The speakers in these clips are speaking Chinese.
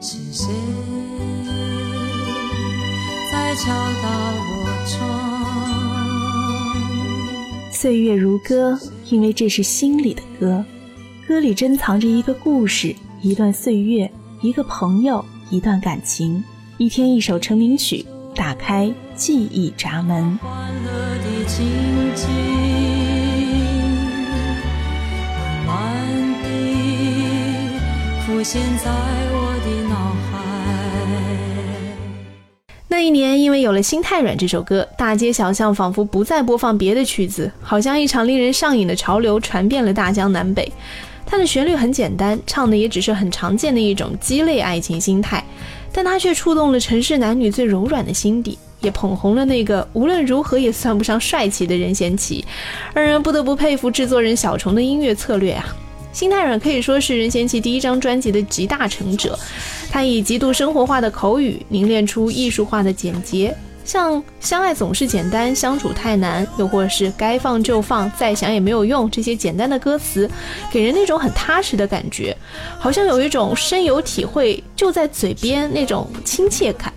是谁在敲打我窗？岁月如歌，因为这是心里的歌，歌里珍藏着一个故事，一段岁月，一个朋友，一段感情。一天一首成名曲，打开记忆闸门。欢乐的情景，慢慢地浮现在一年，因为有了《心太软》这首歌，大街小巷仿佛不再播放别的曲子，好像一场令人上瘾的潮流传遍了大江南北。它的旋律很简单，唱的也只是很常见的一种鸡肋爱情心态。但它却触动了城市男女最柔软的心底，也捧红了那个无论如何也算不上帅气的任贤齐，让人不得不佩服制作人小虫的音乐策略啊！《心太软》可以说是任贤齐第一张专辑的集大成者，他以极度生活化的口语凝练出艺术化的简洁。像相爱总是简单，相处太难，又或是该放就放，再想也没有用，这些简单的歌词，给人那种很踏实的感觉，好像有一种深有体会就在嘴边那种亲切感。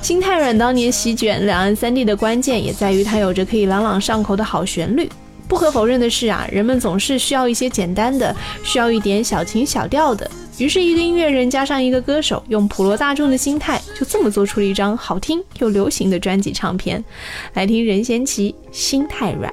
心太软当年席卷两岸三地的关键，也在于它有着可以朗朗上口的好旋律。不可否认的是啊，人们总是需要一些简单的，需要一点小情小调的。于是，一个音乐人加上一个歌手，用普罗大众的心态，就这么做出了一张好听又流行的专辑唱片。来听任贤齐《心太软》。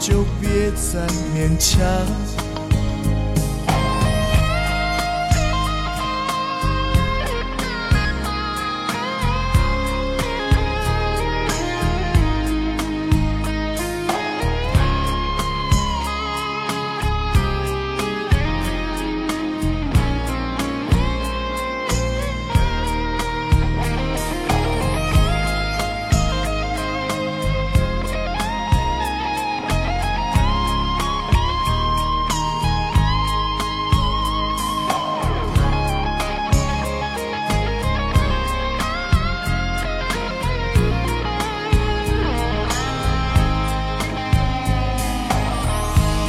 就别再勉强。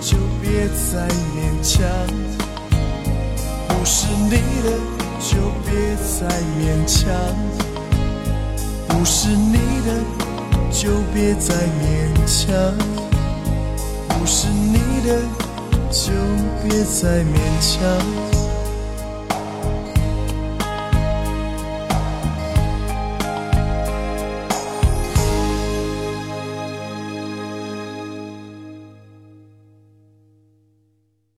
就别再勉强，不是你的就别再勉强，不是你的就别再勉强，不是你的就别再勉强。